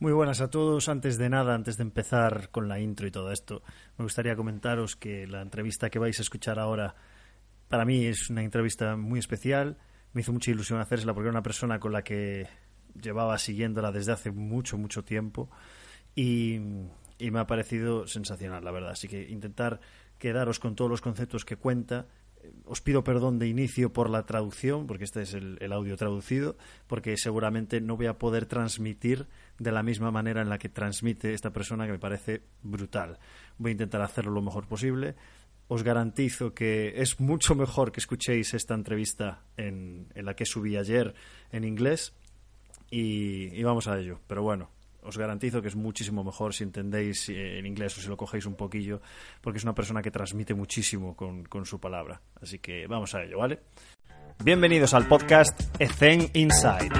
Muy buenas a todos. Antes de nada, antes de empezar con la intro y todo esto, me gustaría comentaros que la entrevista que vais a escuchar ahora para mí es una entrevista muy especial. Me hizo mucha ilusión hacerla porque era una persona con la que llevaba siguiéndola desde hace mucho, mucho tiempo y, y me ha parecido sensacional, la verdad. Así que intentar quedaros con todos los conceptos que cuenta os pido perdón de inicio por la traducción, porque este es el, audio traducido, porque seguramente no voy a poder transmitir de la misma manera en la que transmite esta persona, que me parece brutal. Voy a intentar hacerlo lo mejor posible. Os garantizo que es mucho mejor que escuchéis esta entrevista en, en la que subí ayer en inglés y, y vamos a ello. Pero bueno, os garantizo que es muchísimo mejor si entendéis en inglés o si lo cogéis un poquillo, porque es una persona que transmite muchísimo con, con su palabra. Así que vamos a ello, ¿vale? Bienvenidos al podcast Ethen Inside.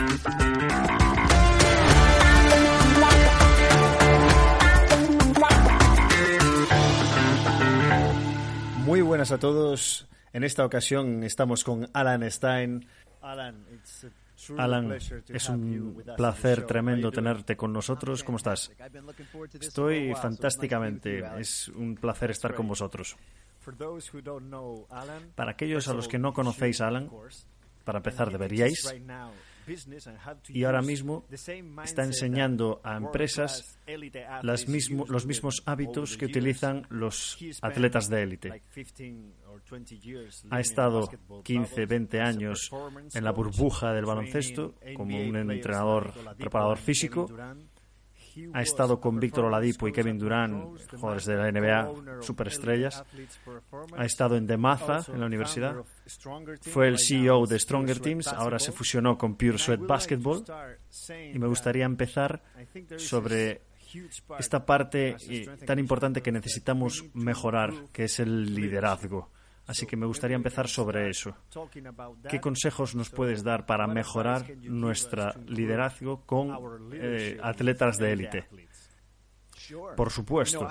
Muy buenas a todos. En esta ocasión estamos con Alan Stein. Alan, it's Alan, es un placer tremendo tenerte con nosotros. ¿Cómo estás? Estoy fantásticamente. Es un placer estar con vosotros. Para aquellos a los que no conocéis a Alan, para empezar deberíais. Y ahora mismo está enseñando a empresas las mismo, los mismos hábitos que utilizan los atletas de élite. Ha estado 15, 20 años en la burbuja del baloncesto como un entrenador, preparador físico. Ha estado con Víctor Oladipo y Kevin Durant, jugadores de la NBA, superestrellas. Ha estado en Demaza, en la universidad. Fue el CEO de Stronger Teams, ahora se fusionó con Pure Sweat Basketball. Y me gustaría empezar sobre esta parte tan importante que necesitamos mejorar, que es el liderazgo. Así que me gustaría empezar sobre eso. ¿Qué consejos nos puedes dar para mejorar nuestro liderazgo con eh, atletas de élite? Por supuesto.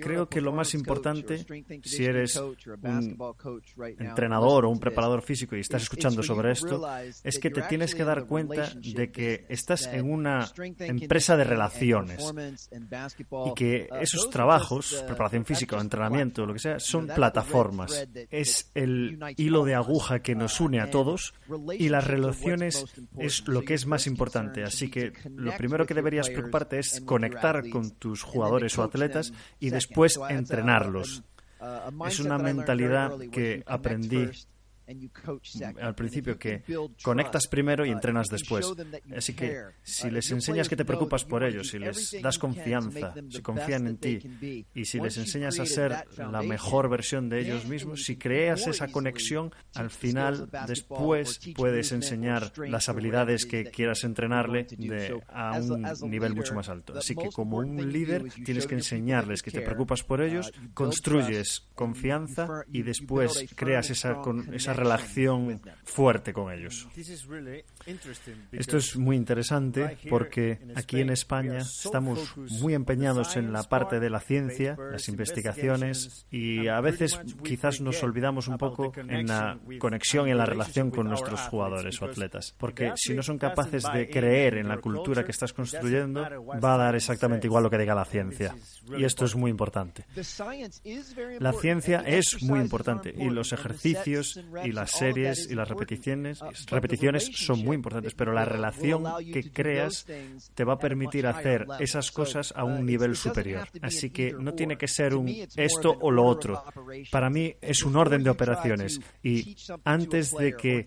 Creo que lo más importante, si eres un entrenador o un preparador físico y estás escuchando sobre esto, es que te tienes que dar cuenta de que estás en una empresa de relaciones y que esos trabajos, preparación física o entrenamiento, lo que sea, son plataformas. Es el hilo de aguja que nos une a todos y las relaciones es lo que es más importante. Así que lo primero que deberías preocuparte es conectar con tus jugadores o atletas y después entrenarlos. Es una mentalidad que aprendí al principio que conectas primero y entrenas después. Así que si les enseñas que te preocupas por ellos, si les das confianza, si confían en ti y si les enseñas a ser la mejor versión de ellos mismos, si creas esa conexión, al final después puedes enseñar las habilidades que quieras entrenarle de, a un nivel mucho más alto. Así que como un líder tienes que enseñarles que te preocupas por ellos, construyes confianza y después creas esa, esa relación fuerte con ellos. Esto es muy interesante porque aquí en España estamos muy empeñados en la parte de la ciencia, las investigaciones y a veces quizás nos olvidamos un poco en la conexión y en la relación con nuestros jugadores o atletas. Porque si no son capaces de creer en la cultura que estás construyendo, va a dar exactamente igual lo que diga la ciencia. Y esto es muy importante. La ciencia es muy importante y los ejercicios y las series y las repeticiones, repeticiones son muy importantes, pero la relación que creas te va a permitir hacer esas cosas a un nivel superior. Así que no tiene que ser un esto o lo otro. Para mí es un orden de operaciones y antes de que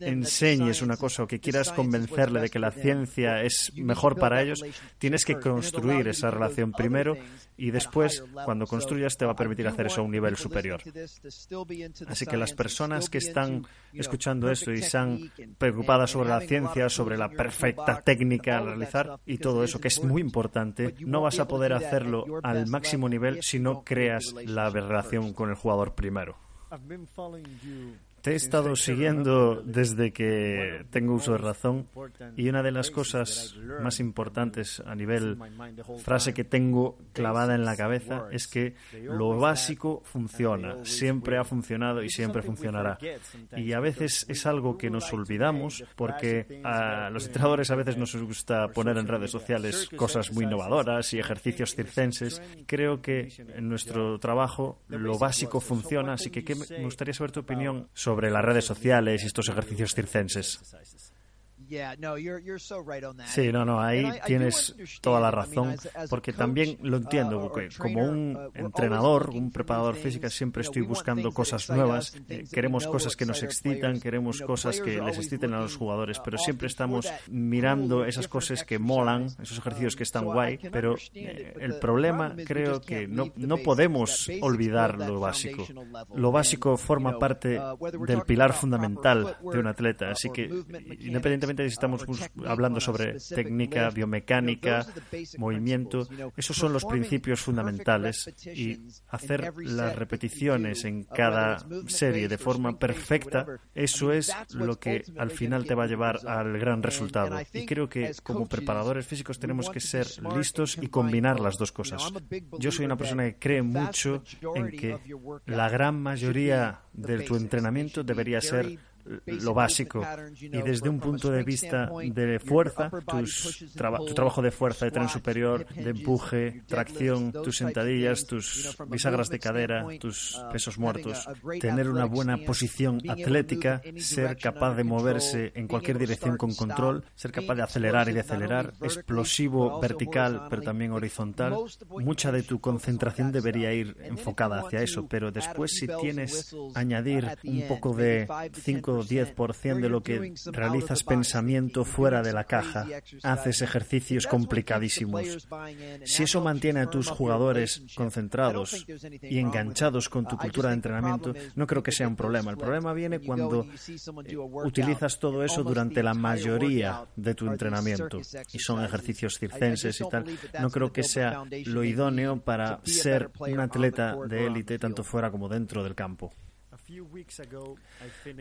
enseñes una cosa o que quieras convencerle de que la ciencia es mejor para ellos, tienes que construir esa relación primero y después, cuando construyas, te va a permitir hacer eso a un nivel superior. Así que las personas que están escuchando esto y están preocupadas sobre la ciencia, sobre la perfecta técnica a realizar y todo eso, que es muy importante, no vas a poder hacerlo al máximo nivel si no creas la relación con el jugador primero. Te he estado siguiendo desde que tengo uso de razón y una de las cosas más importantes a nivel frase que tengo clavada en la cabeza es que lo básico funciona, siempre ha funcionado y siempre funcionará. Y a veces es algo que nos olvidamos porque a los entrenadores a veces nos gusta poner en redes sociales cosas muy innovadoras y ejercicios circenses. Creo que en nuestro trabajo lo básico funciona, así que me gustaría saber tu opinión sobre sobre las redes sociales y estos ejercicios circenses. Sí, no, no, ahí tienes toda la razón, porque también lo uh, entiendo, porque como un uh, entrenador, un preparador físico, siempre estoy buscando cosas nuevas, eh, queremos cosas que nos excitan, queremos cosas que les exciten a los jugadores, uh, pero siempre estamos mirando esas cosas que molan, esos ejercicios que están guay, pero eh, el problema creo que no, no podemos olvidar lo básico. Lo básico forma parte del pilar fundamental de un atleta, así que independientemente estamos hablando sobre técnica, biomecánica, movimiento. Esos son los principios fundamentales y hacer las repeticiones en cada serie de forma perfecta, eso es lo que al final te va a llevar al gran resultado. Y creo que como preparadores físicos tenemos que ser listos y combinar las dos cosas. Yo soy una persona que cree mucho en que la gran mayoría de tu entrenamiento debería ser lo básico. Y desde un punto de vista de fuerza, tu trabajo de fuerza, de tren superior, de empuje, tracción, tus sentadillas, tus bisagras de cadera, tus um, pesos muertos, tener una buena posición atlética, ser capaz de moverse en cualquier dirección con control, ser capaz de acelerar y de acelerar, explosivo vertical, pero también horizontal. Mucha de tu concentración debería ir enfocada hacia eso, pero después si tienes añadir un poco de 5 10% de lo que realizas pensamiento fuera de la caja, haces ejercicios complicadísimos. Si eso mantiene a tus jugadores concentrados y enganchados con tu cultura de entrenamiento, no creo que sea un problema. El problema viene cuando utilizas todo eso durante la mayoría de tu entrenamiento y son ejercicios circenses y tal. No creo que sea lo idóneo para ser un atleta de élite tanto fuera como dentro del campo.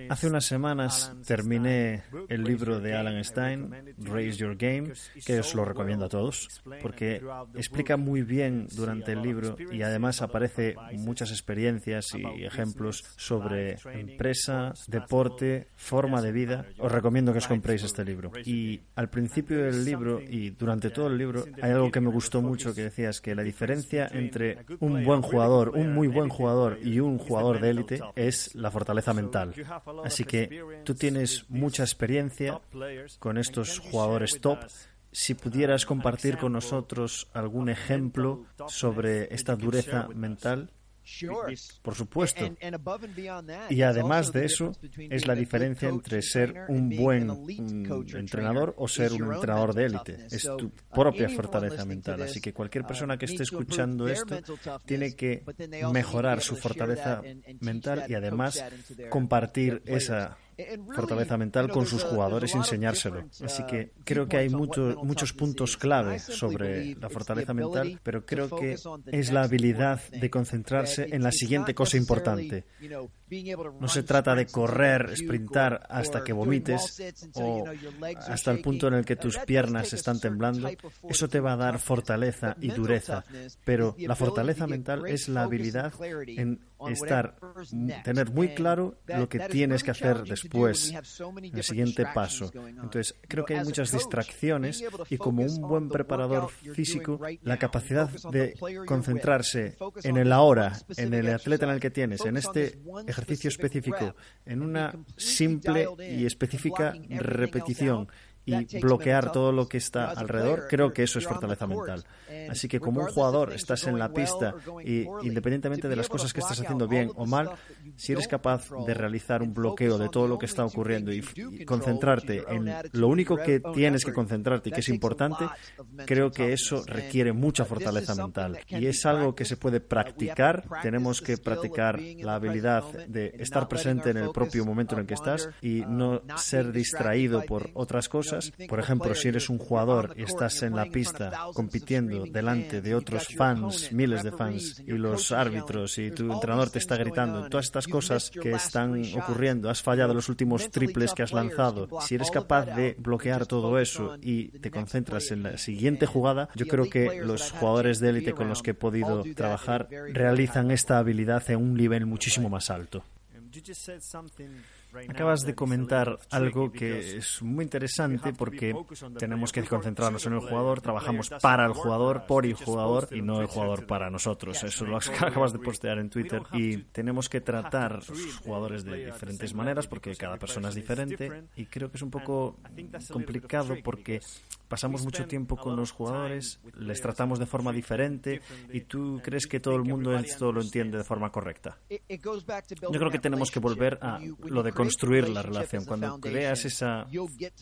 Hace unas semanas terminé el libro de Alan Stein, Raise Your Game, que os lo recomiendo a todos, porque explica muy bien durante el libro y además aparece muchas experiencias y ejemplos sobre empresa, deporte, forma de vida. Os recomiendo que os compréis este libro. Y al principio del libro y durante todo el libro hay algo que me gustó mucho que decías que la diferencia entre un buen jugador, un muy buen jugador y un jugador de élite es la fortaleza mental. Así que tú tienes mucha experiencia con estos jugadores top. Si pudieras compartir con nosotros algún ejemplo sobre esta dureza mental por supuesto. Y además de eso, es la diferencia entre ser un buen entrenador o ser un entrenador de élite. Es tu propia fortaleza mental. Así que cualquier persona que esté escuchando esto tiene que mejorar su fortaleza mental y además compartir esa fortaleza mental con sus jugadores y enseñárselo. Así que creo que hay muchos puntos clave sobre la fortaleza mental, pero creo que es la habilidad de concentrarse en la siguiente cosa importante. No se trata de correr, sprintar hasta que vomites o hasta el punto en el que tus piernas están temblando. Eso te va a dar fortaleza y dureza, pero la fortaleza mental es la habilidad en estar, tener muy claro lo que tienes que hacer después, el siguiente paso. Entonces, creo que hay muchas distracciones y como un buen preparador físico, la capacidad de concentrarse en el ahora, en el atleta en el que tienes, en este ejercicio específico, en una simple y específica repetición y bloquear todo lo que está alrededor, creo que eso es fortaleza mental. Así que como un jugador estás en la pista y independientemente de las cosas que estás haciendo bien o mal, si eres capaz de realizar un bloqueo de todo lo que está ocurriendo y, concentrarte en lo único que tienes que concentrarte y que es importante, creo que eso requiere mucha fortaleza mental. Y es algo que se puede practicar. Tenemos que practicar la habilidad de estar presente en el propio momento en el que estás y no ser distraído por otras cosas Por ejemplo, si eres un jugador y estás en la pista compitiendo delante de otros fans, miles de fans, y los árbitros y tu entrenador te está gritando, todas estas cosas que están ocurriendo, has fallado los últimos triples que has lanzado, si eres capaz de bloquear todo eso y te concentras en la siguiente jugada, yo creo que los jugadores de élite con los que he podido trabajar realizan esta habilidad en un nivel muchísimo más alto. Acabas de comentar algo que es muy interesante porque tenemos que concentrarnos en el jugador, trabajamos para el jugador, por el jugador y no el jugador para nosotros. Eso lo acabas de postear en Twitter y tenemos que tratar a los jugadores de diferentes maneras porque cada persona es diferente y creo que es un poco complicado porque pasamos mucho tiempo con los jugadores, les tratamos de forma diferente y tú crees que todo el mundo esto lo entiende de forma correcta. Yo creo que tenemos que volver a lo de construir la relación. Cuando creas esa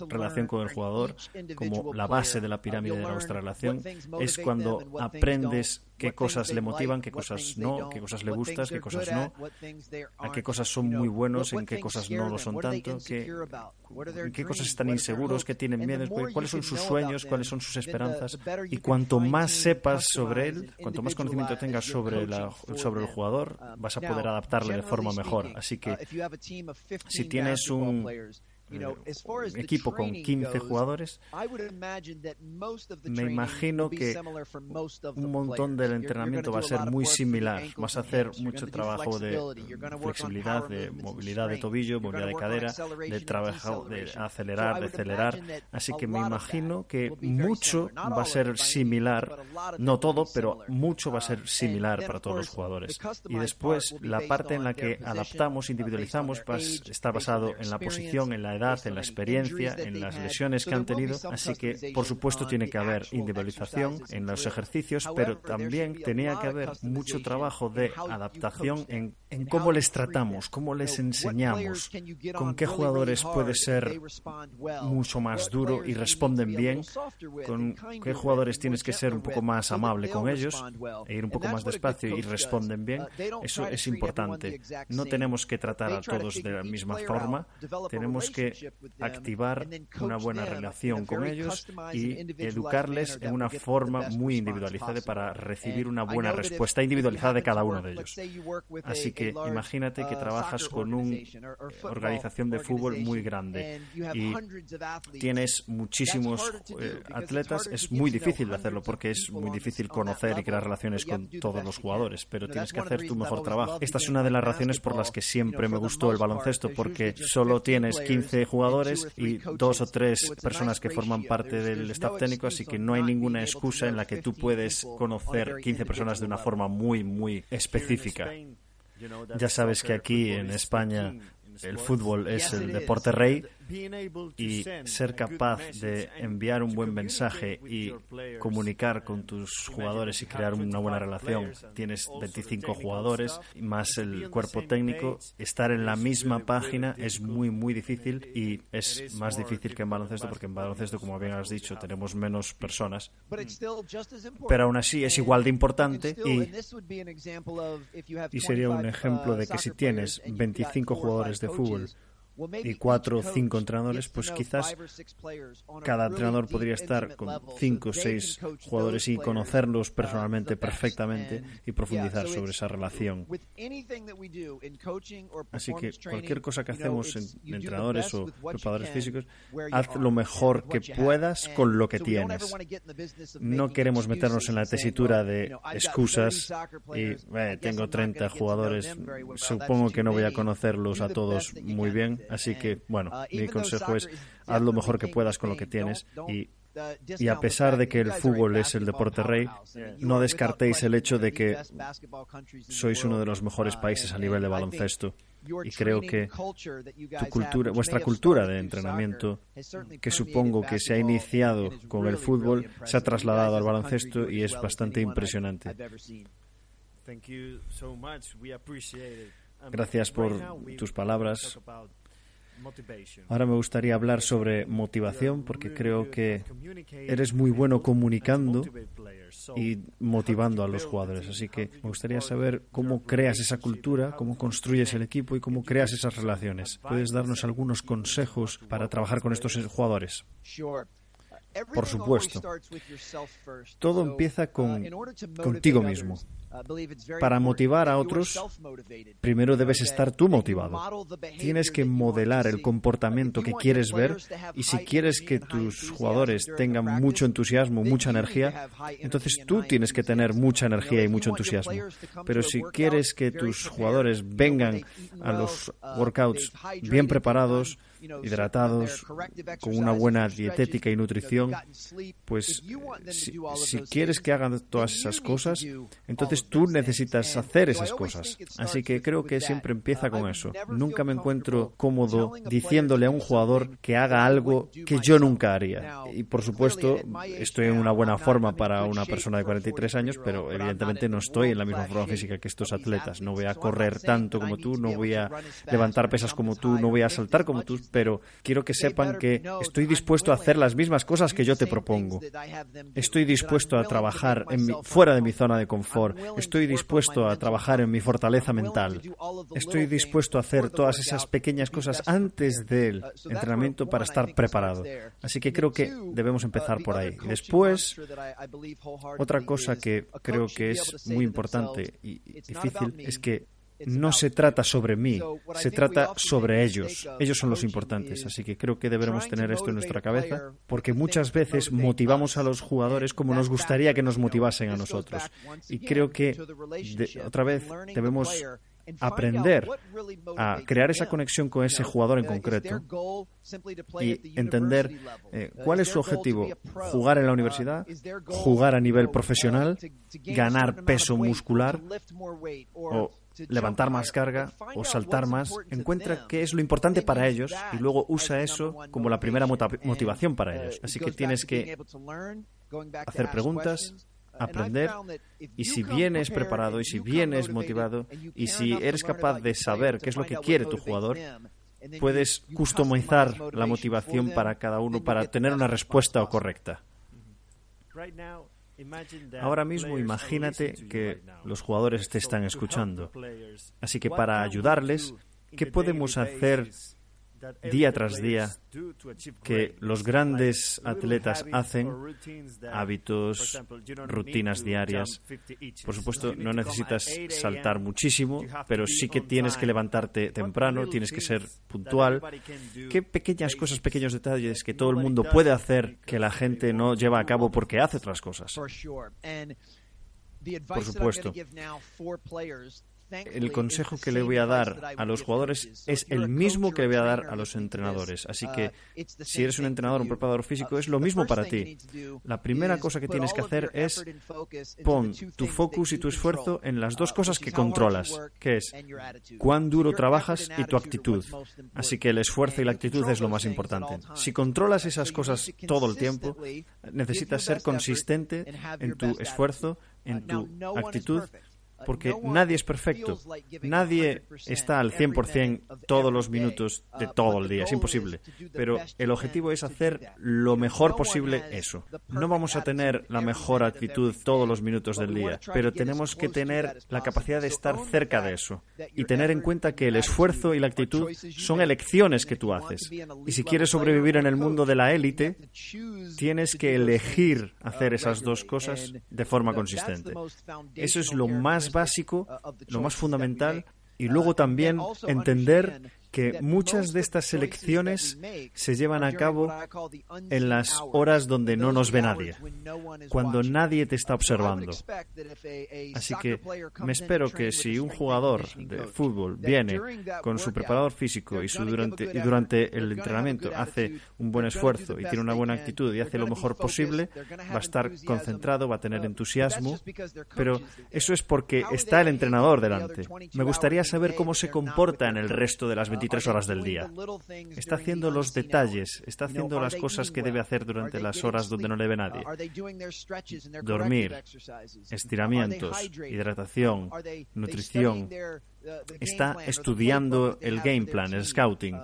relación con el jugador como la base de la pirámide de nuestra relación, es cuando aprendes qué cosas le motivan, qué cosas no, qué cosas le gustas, qué cosas no, a qué cosas son muy buenos, en qué cosas no lo son tanto, qué, en qué cosas están inseguros, qué tienen miedo, cuáles son sus sueños, cuáles son sus esperanzas. Y cuanto más sepas sobre él, cuanto más conocimiento tengas sobre, la, sobre el jugador, vas a poder adaptarle de forma mejor. Así que si tienes un equipo con 15 jugadores, me imagino que un montón del entrenamiento va a ser muy similar. Vas a hacer mucho trabajo de flexibilidad, de movilidad de tobillo, movilidad de cadera, de trabajo de acelerar, de acelerar. Así que me imagino que mucho va a ser similar, no todo, pero mucho va a ser similar para todos los jugadores. Y después la parte en la que adaptamos, individualizamos, está basado en la posición, en la en la experiencia, en las lesiones que han tenido. Así que, por supuesto, tiene que haber individualización en los ejercicios, pero también tenía que haber mucho trabajo de adaptación en, en cómo les tratamos, cómo les enseñamos, con qué jugadores puede ser mucho más duro y responden bien, con qué jugadores tienes que ser un poco más amable con ellos e ir un poco más despacio y responden bien. Eso es importante. No tenemos que tratar a todos de la misma forma, tenemos que activar una buena relación con ellos y educarles en una forma muy individualizada para recibir una buena respuesta individualizada de cada uno de ellos. Así que imagínate que trabajas con una organización de fútbol muy grande y tienes muchísimos eh, atletas. Es muy difícil de hacerlo porque es muy difícil conocer y crear relaciones con todos los jugadores, pero tienes que hacer tu mejor trabajo. Esta es una de las razones por las que siempre me gustó el baloncesto, porque solo tienes 15 jugadores y dos o tres personas que forman parte del staff técnico, así que no hay ninguna excusa en la que tú puedes conocer 15 personas de una forma muy, muy específica. Ya sabes que aquí en España el fútbol es el deporte rey y ser capaz de enviar un buen mensaje y comunicar con tus jugadores y crear una buena relación. Tienes 25 jugadores más el cuerpo técnico. Estar en la misma página es muy, muy difícil y es más difícil que en baloncesto porque en baloncesto, como bien has dicho, tenemos menos personas. Pero aún así es igual de importante y, y sería un ejemplo de que si tienes 25 jugadores de fútbol y cuatro o cinco entrenadores, pues quizás cada entrenador podría estar con cinco o seis jugadores y conocerlos personalmente perfectamente y profundizar sobre esa relación. Así que cualquier cosa que hacemos en entrenadores o preparadores físicos, haz lo mejor que puedas con lo que tienes. No queremos meternos en la tesitura de excusas y eh, tengo 30 jugadores, supongo que no voy a conocerlos a todos muy bien Así que, bueno, mi consejo es haz lo mejor que puedas con lo que tienes y y a pesar de que el fútbol es el deporte rey, no descartéis el hecho de que sois uno de los mejores países a nivel de baloncesto. Y creo que tu cultura, vuestra cultura de entrenamiento, que supongo que se ha iniciado con el fútbol, se ha trasladado al baloncesto y es bastante impresionante. Gracias por tus palabras. Ahora me gustaría hablar sobre motivación porque creo que eres muy bueno comunicando y motivando a los jugadores. Así que me gustaría saber cómo creas esa cultura, cómo construyes el equipo y cómo creas esas relaciones. ¿Puedes darnos algunos consejos para trabajar con estos jugadores? Por supuesto. Todo empieza con, contigo mismo. Para motivar a otros, primero debes estar tú motivado. Tienes que modelar el comportamiento que quieres ver y si quieres que tus jugadores tengan mucho entusiasmo, mucha energía, entonces tú tienes que tener mucha energía y mucho entusiasmo. Pero si quieres que tus jugadores vengan a los workouts bien preparados, hidratados, con una buena dietética y nutrición, pues si, quieres que hagan todas esas cosas, entonces tú necesitas hacer esas cosas. Así que creo que siempre empieza con eso. Nunca me encuentro cómodo diciéndole a un jugador que haga algo que yo nunca haría. Y por supuesto, estoy en una buena forma para una persona de 43 años, pero evidentemente no estoy en la misma forma física que estos atletas. No voy a correr tanto como tú, no voy a levantar pesas como tú, no voy a saltar como tú, pero quiero que sepan que estoy dispuesto a hacer las mismas cosas que yo te propongo. Estoy dispuesto a trabajar fuera de mi zona de confort. Estoy dispuesto a trabajar en mi fortaleza mental. Estoy dispuesto a hacer todas esas pequeñas cosas antes del entrenamiento para estar preparado. Así que creo que debemos empezar por ahí. Después, otra cosa que creo que es muy importante y difícil es que no se trata sobre mí, se trata sobre ellos. Ellos son los importantes, así que creo que deberemos tener esto en nuestra cabeza, porque muchas veces motivamos a los jugadores como nos gustaría que nos motivasen a nosotros. Y creo que, otra vez, debemos aprender a crear esa conexión con ese jugador en concreto y entender eh, cuál es su objetivo. Jugar en la universidad, jugar a nivel profesional, ganar peso muscular o levantar más carga o saltar más, encuentra qué es lo importante para ellos y luego usa eso como la primera motivación para ellos. Así que tienes que hacer preguntas, aprender y si vienes preparado y si vienes motivado y si eres capaz de saber qué es lo que quiere tu jugador, puedes customizar la motivación para cada uno para tener una respuesta correcta. Ahora mismo imagínate que los jugadores te están escuchando. Así que para ayudarles, ¿qué podemos hacer día tras día que los grandes atletas hacen, hábitos, rutinas diarias. Por supuesto, no necesitas saltar muchísimo, pero sí que tienes que levantarte temprano, tienes que ser puntual. ¿Qué pequeñas cosas, pequeños detalles que todo el mundo puede hacer que la gente no lleva a cabo porque hace otras cosas? Por supuesto el consejo que le voy a dar a los jugadores es el mismo que le voy a dar a los entrenadores. Así que si eres un entrenador, un preparador físico, es lo mismo para ti. La primera cosa que tienes que hacer es pon tu focus y tu esfuerzo en las dos cosas que controlas, que es cuán duro trabajas y tu actitud. Así que el esfuerzo y la actitud es lo más importante. Si controlas esas cosas todo el tiempo, necesitas ser consistente en tu esfuerzo, en tu actitud porque nadie es perfecto. Nadie está al 100% todos los minutos de todo el día, es imposible. Pero el objetivo es hacer lo mejor posible eso. No vamos a tener la mejor actitud todos los minutos del día, pero tenemos que tener la capacidad de estar cerca de eso y tener en cuenta que el esfuerzo y la actitud son elecciones que tú haces. Y si quieres sobrevivir en el mundo de la élite, tienes que elegir hacer esas dos cosas de forma consistente. Eso es lo más básico, lo más fundamental, y luego también entender que muchas de estas selecciones se llevan a cabo en las horas donde no nos ve nadie, cuando nadie te está observando. Así que me espero que si un jugador de fútbol viene con su preparador físico y, su durante, y durante el entrenamiento hace un buen esfuerzo y tiene una buena actitud y hace lo mejor posible, va a estar concentrado, va a tener entusiasmo, pero eso es porque está el entrenador delante. Me gustaría saber cómo se comporta en el resto de las 24 tres horas del día. Está haciendo los detalles, está haciendo las cosas que debe hacer durante las horas donde no le ve nadie. Dormir, estiramientos, hidratación, nutrición. Está estudiando el game plan, el scouting.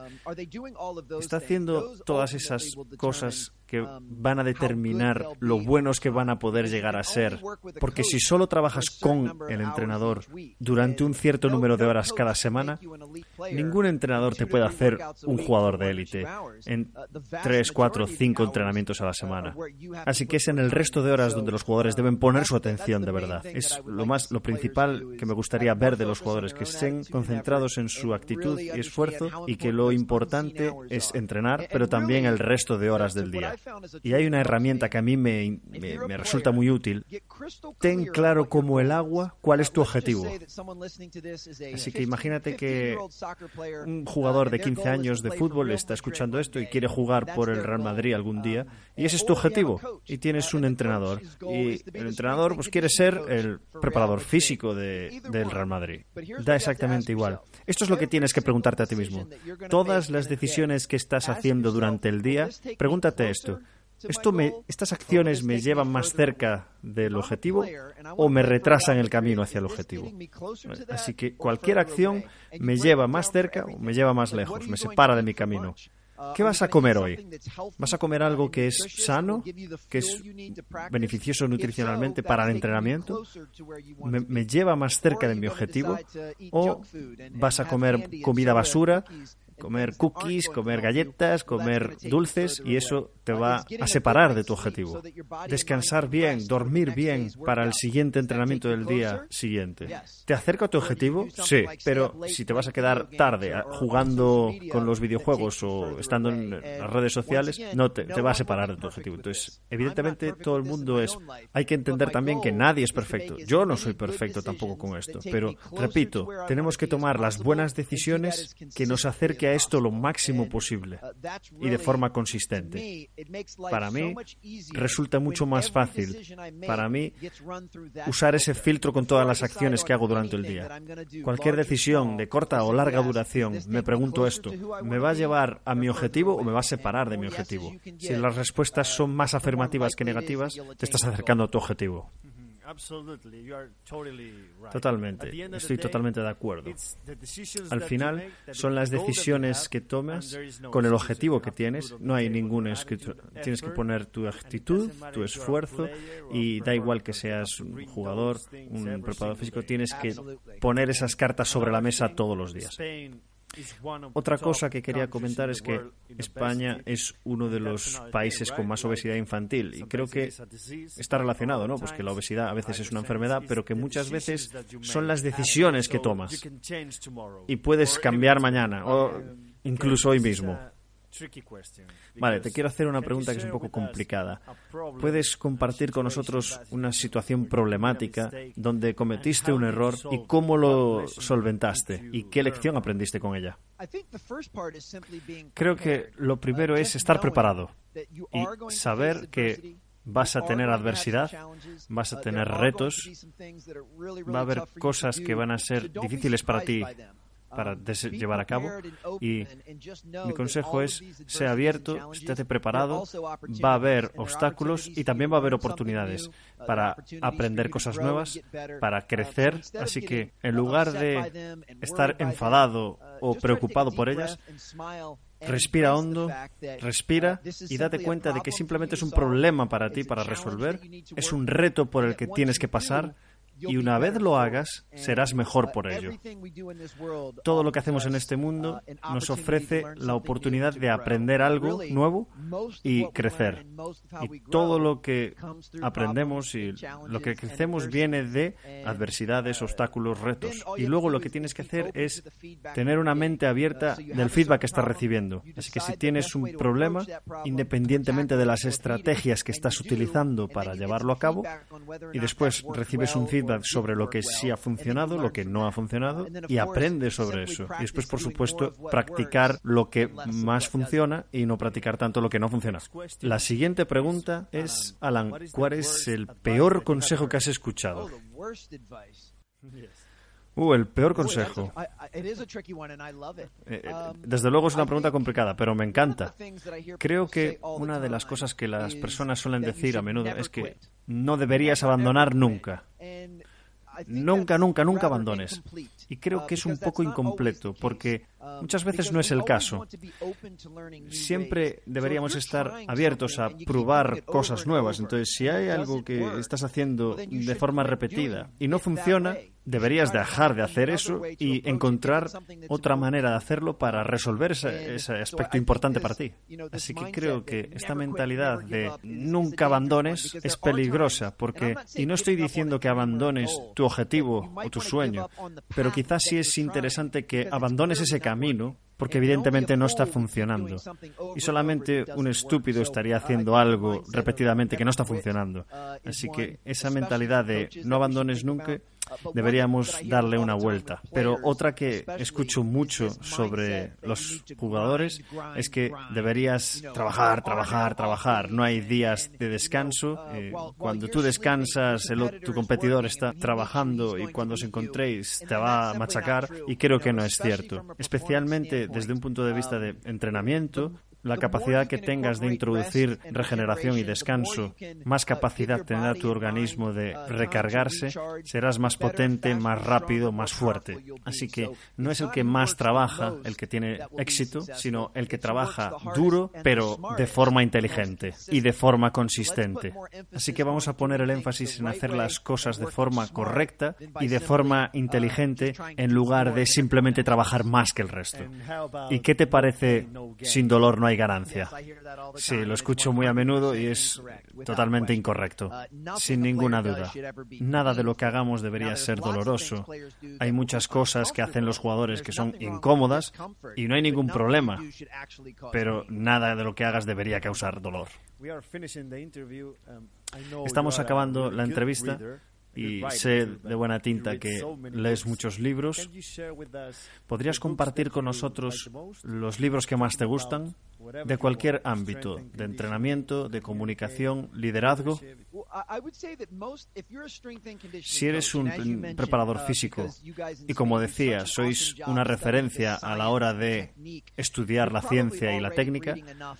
Está haciendo todas esas cosas que van a determinar lo buenos que van a poder llegar a ser. Porque si solo trabajas con el entrenador durante un cierto número de horas cada semana, ningún entrenador te puede hacer un jugador de élite en tres, cuatro, cinco entrenamientos a la semana. Así que es en el resto de horas donde los jugadores deben poner su atención de verdad. Es lo más, lo principal que me gustaría ver de los jugadores, que estén concentrados en su actitud y esfuerzo y que lo importante es entrenar, pero también el resto de horas del día. Y hay una herramienta que a mí me, me, resulta muy útil. Ten claro como el agua cuál es tu objetivo. Así que imagínate que un jugador de 15 años de fútbol está escuchando esto y quiere jugar por el Real Madrid algún día y ese es tu objetivo y tienes un entrenador y el entrenador pues quiere ser el preparador físico de, del Real Madrid. Da exactamente igual. Esto es lo que tienes que preguntarte a ti mismo. Todas las decisiones que estás haciendo durante el día, pregúntate esto. Esto me, ¿Estas acciones me llevan más cerca del objetivo o me retrasan el camino hacia el objetivo? Así que cualquier acción me lleva más cerca o me lleva más lejos, me separa de mi camino. ¿Qué vas a comer hoy? ¿Vas a comer algo que es sano, que es beneficioso nutricionalmente para el entrenamiento? ¿Me, lleva más cerca de mi objetivo? ¿O vas a comer comida basura comer cookies, comer galletas, comer dulces y eso te va a separar de tu objetivo. Descansar bien, dormir bien para el siguiente entrenamiento del día siguiente. ¿Te acerca a tu objetivo? Sí, pero si te vas a quedar tarde jugando con los videojuegos o estando en las redes sociales, no te, va a separar de tu objetivo. Entonces, evidentemente todo el mundo es... Hay que entender también que nadie es perfecto. Yo no soy perfecto tampoco con esto, pero repito, tenemos que tomar las buenas decisiones que nos acerquen a esto lo máximo posible y de forma consistente. Para mí resulta mucho más fácil, para mí, usar ese filtro con todas las acciones que hago durante el día. Cualquier decisión de corta o larga duración, me pregunto esto, ¿me va a llevar a mi objetivo o me va a separar de mi objetivo? Si las respuestas son más afirmativas que negativas, te estás acercando a tu objetivo. Totalmente, estoy totalmente de acuerdo. Al final son las decisiones que tomas con el objetivo que tienes. No hay ningún escrito. Tienes que poner tu actitud, tu esfuerzo y da igual que seas un jugador, un preparador físico, tienes que poner esas cartas sobre la mesa todos los días. Otra cosa que quería comentar es que España es uno de los países con más obesidad infantil y creo que está relacionado, ¿no? Pues que la obesidad a veces es una enfermedad, pero que muchas veces son las decisiones que tomas y puedes cambiar mañana o incluso hoy mismo. Vale, te quiero hacer una pregunta que es un poco complicada. ¿Puedes compartir con nosotros una situación problemática donde cometiste un error y cómo lo solventaste y qué lección aprendiste con ella? Creo que lo primero es estar preparado y saber que vas a tener adversidad, vas a tener retos, va a haber cosas que van a ser difíciles para ti para um, llevar a cabo. Y mi consejo es, sea abierto, esté preparado, va a haber obstáculos y también va a haber oportunidades uh, para aprender cosas nuevas, para um, crecer. Así que en lugar de estar enfadado uh, o preocupado por ellas, Respira hondo, respira uh, y date cuenta de que simplemente es un problema para ti para resolver, es un reto por el que tienes que pasar y una vez lo hagas, serás mejor por ello. Todo lo que hacemos en este mundo nos ofrece la oportunidad de aprender algo nuevo y crecer. Y todo lo que aprendemos y lo que crecemos viene de adversidades, obstáculos, retos. Y luego lo que tienes que hacer es tener una mente abierta del feedback que estás recibiendo. Así que si tienes un problema, independientemente de las estrategias que estás utilizando para llevarlo a cabo, y después recibes un feedback sobre lo que sí ha funcionado, lo que no ha funcionado y aprende sobre eso. Y después, por supuesto, practicar lo que más funciona y no practicar tanto lo que no funciona. La siguiente pregunta es, Alan, ¿cuál es el peor consejo que has escuchado? Uh, el peor consejo. desde luego es una pregunta complicada, pero me encanta. Creo que una de las cosas que las personas suelen decir a menudo es que no deberías abandonar nunca. nunca, nunca, nunca abandones. Y creo que es un poco incompleto, porque muchas veces no es el caso. Siempre deberíamos estar abiertos a probar cosas nuevas. Entonces, si hay algo que estás haciendo de forma repetida y no funciona, deberías dejar de hacer eso y encontrar otra manera de hacerlo para resolver ese, aspecto importante para ti. Así que creo que esta mentalidad de nunca abandones es peligrosa porque, y no estoy diciendo que abandones tu objetivo o tu sueño, pero quizás sí es interesante que abandones ese camino porque evidentemente no está funcionando. Y solamente un estúpido estaría haciendo algo repetidamente que no está funcionando. Así que esa mentalidad de no abandones nunca deberíamos darle una vuelta. Pero otra que escucho mucho sobre los jugadores es que deberías trabajar, trabajar, trabajar. No hay días de descanso. Eh, cuando tú descansas, el, tu competidor está trabajando y cuando os encontréis te va a machacar y creo que no es cierto. Especialmente desde un punto de vista de entrenamiento, la capacidad que tengas de introducir regeneración y descanso, más capacidad tendrá tu organismo de recargarse, serás más potente, más rápido, más fuerte. Así que no es el que más trabaja el que tiene éxito, sino el que trabaja duro, pero de forma inteligente y de forma consistente. Así que vamos a poner el énfasis en hacer las cosas de forma correcta y de forma inteligente en lugar de simplemente trabajar más que el resto. ¿Y qué te parece sin dolor no hay ganancia. Sí, lo escucho muy a menudo y es totalmente incorrecto, sin ninguna duda. Nada de lo que hagamos debería ser doloroso. Hay muchas cosas que hacen los jugadores que son incómodas y no hay ningún problema, pero nada de lo que hagas debería causar dolor. Estamos acabando la entrevista y sé de buena tinta que lees muchos libros. ¿Podrías compartir con nosotros los libros que más te gustan? De cualquier ámbito, de entrenamiento, de comunicación, liderazgo. Si eres un preparador físico y como decía, sois una referencia a la hora de estudiar la ciencia y la técnica,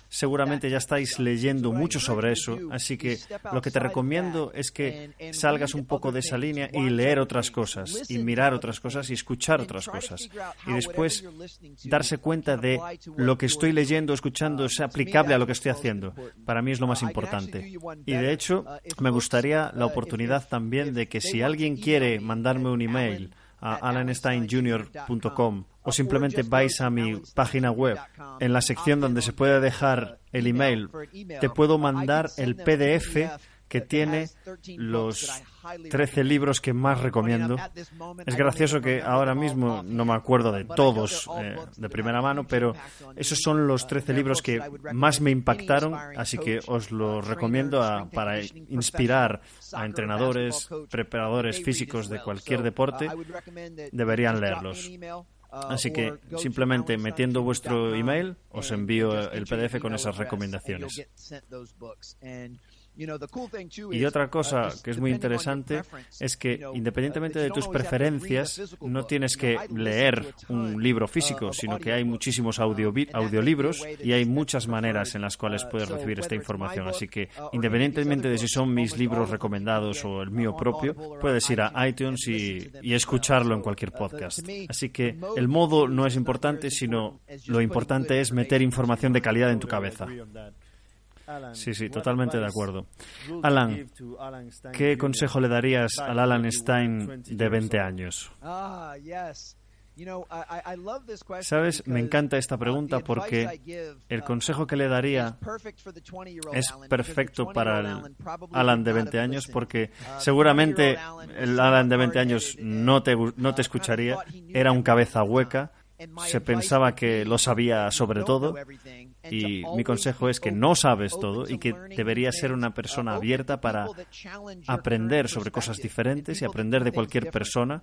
seguramente ya estáis leyendo mucho sobre eso, así que lo que te recomiendo es que salgas un poco de esa línea y leer otras cosas, y mirar otras cosas y escuchar otras cosas. Y después darse cuenta de lo que estoy leyendo, escuchando, es aplicable a lo que estoy haciendo. Para mí es lo más importante. Y de hecho, me gustaría la oportunidad también de que si alguien quiere mandarme un email a alansteinjr.com o simplemente vais a mi página web, en la sección donde se puede dejar el email, te puedo mandar el PDF que tiene los 13 libros que más recomiendo. Es gracioso que ahora mismo no me acuerdo de todos eh, de primera mano, pero esos son los 13 libros que más me impactaron, así que os los recomiendo para inspirar a entrenadores, preparadores físicos de cualquier deporte. Deberían leerlos. Así que simplemente metiendo vuestro email os envío el PDF con esas recomendaciones. Y otra cosa que es muy interesante es que independientemente de tus preferencias, no tienes que leer un libro físico, sino que hay muchísimos audiolibros y hay muchas maneras en las cuales puedes recibir esta información. Así que independientemente de si son mis libros recomendados o el mío propio, puedes ir a iTunes y, y escucharlo en cualquier podcast. Así que el modo no es importante, sino lo importante es meter información de calidad en tu cabeza. Sí, sí, totalmente de acuerdo. Alan, ¿qué consejo le darías al Alan Stein de 20 años? Ah, Sabes, me encanta esta pregunta porque el uh, consejo que le daría es perfecto para el Alan de 20 años porque uh, seguramente el Alan de 20 años no te, no te uh, escucharía, era un cabeza hueca, se pensaba que lo sabía sobre todo y mi consejo es que no sabes todo y que deberías ser una persona abierta para aprender sobre cosas diferentes y aprender de cualquier persona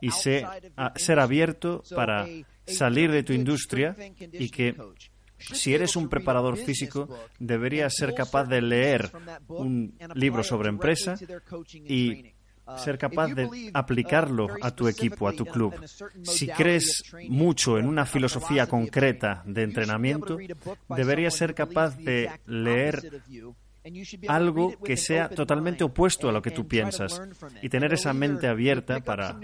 y ser abierto para salir de tu industria y que si eres un preparador físico, deberías ser capaz de leer un libro sobre empresa y Uh, ser capaz de uh, aplicarlo a tu equipo, a tu club. Si crees mucho en una filosofía uh, concreta de entrenamiento, deberías ser capaz de leer algo que sea totalmente opuesto a lo que tú piensas y tener esa mente abierta para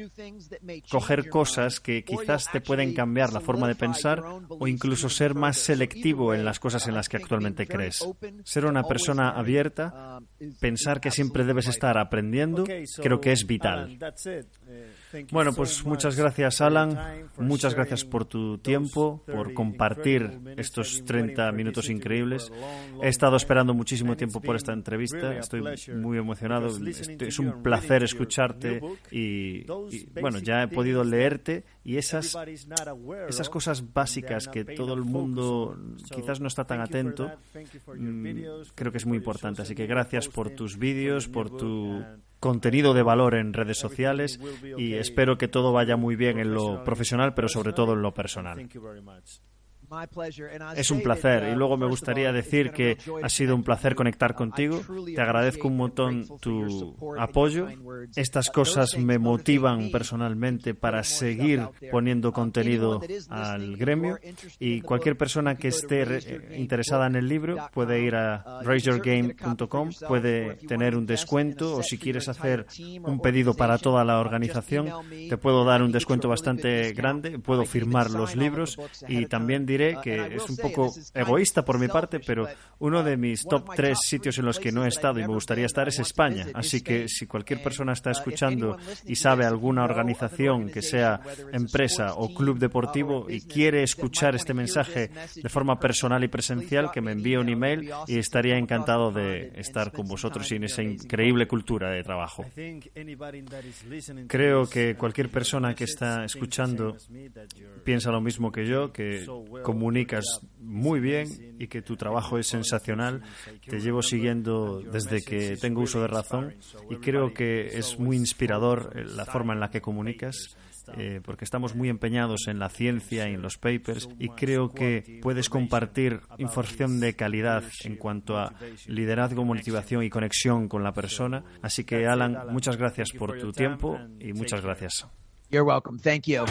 coger cosas que quizás te pueden cambiar la forma de pensar o incluso ser más selectivo en las cosas en las que actualmente crees. Ser una persona abierta, pensar que siempre debes estar aprendiendo, creo que es vital. Bueno, pues muchas gracias Alan, muchas gracias por tu tiempo, por compartir estos 30 minutos increíbles. He estado esperando muchísimo tiempo por esta entrevista, estoy muy emocionado, es un placer escucharte y, bueno, ya he podido leerte y esas, esas cosas básicas que todo el mundo quizás no está tan atento, mm, creo que es muy importante. Así que gracias por tus vídeos, por tu contenido de valor en redes sociales y espero que todo vaya muy bien en lo profesional, pero sobre todo en lo personal. Es un placer. Y luego me gustaría decir que ha sido un placer conectar contigo. Te agradezco un montón tu apoyo. Estas cosas me motivan personalmente para seguir poniendo contenido al gremio y cualquier persona que esté interesada en el libro puede ir a raiseyourgame.com, puede tener un descuento o si quieres hacer un pedido para toda la organización, te puedo dar un descuento bastante grande, puedo firmar los libros y también diré que es un poco egoísta por mi parte, pero uno de mis top tres sitios en los que no he estado y me gustaría estar es España. Así que si cualquier persona está escuchando y sabe alguna organización que sea empresa o club deportivo y quiere escuchar este mensaje de forma personal y presencial, que me envíe un email y estaría encantado de estar con vosotros y en esa increíble cultura de trabajo. Creo que cualquier persona que está escuchando piensa lo mismo que yo, que comunicas muy bien y que tu trabajo es sensacional. Te llevo siguiendo desde que tengo uso de razón y creo que es muy inspirador eh, la forma en la que comunicas. Eh, porque estamos muy empeñados en la ciencia y en los papers y creo que puedes compartir información de calidad en cuanto a liderazgo, motivación y conexión con la persona. Así que, Alan, muchas gracias por tu tiempo y muchas gracias. You're welcome. Thank you.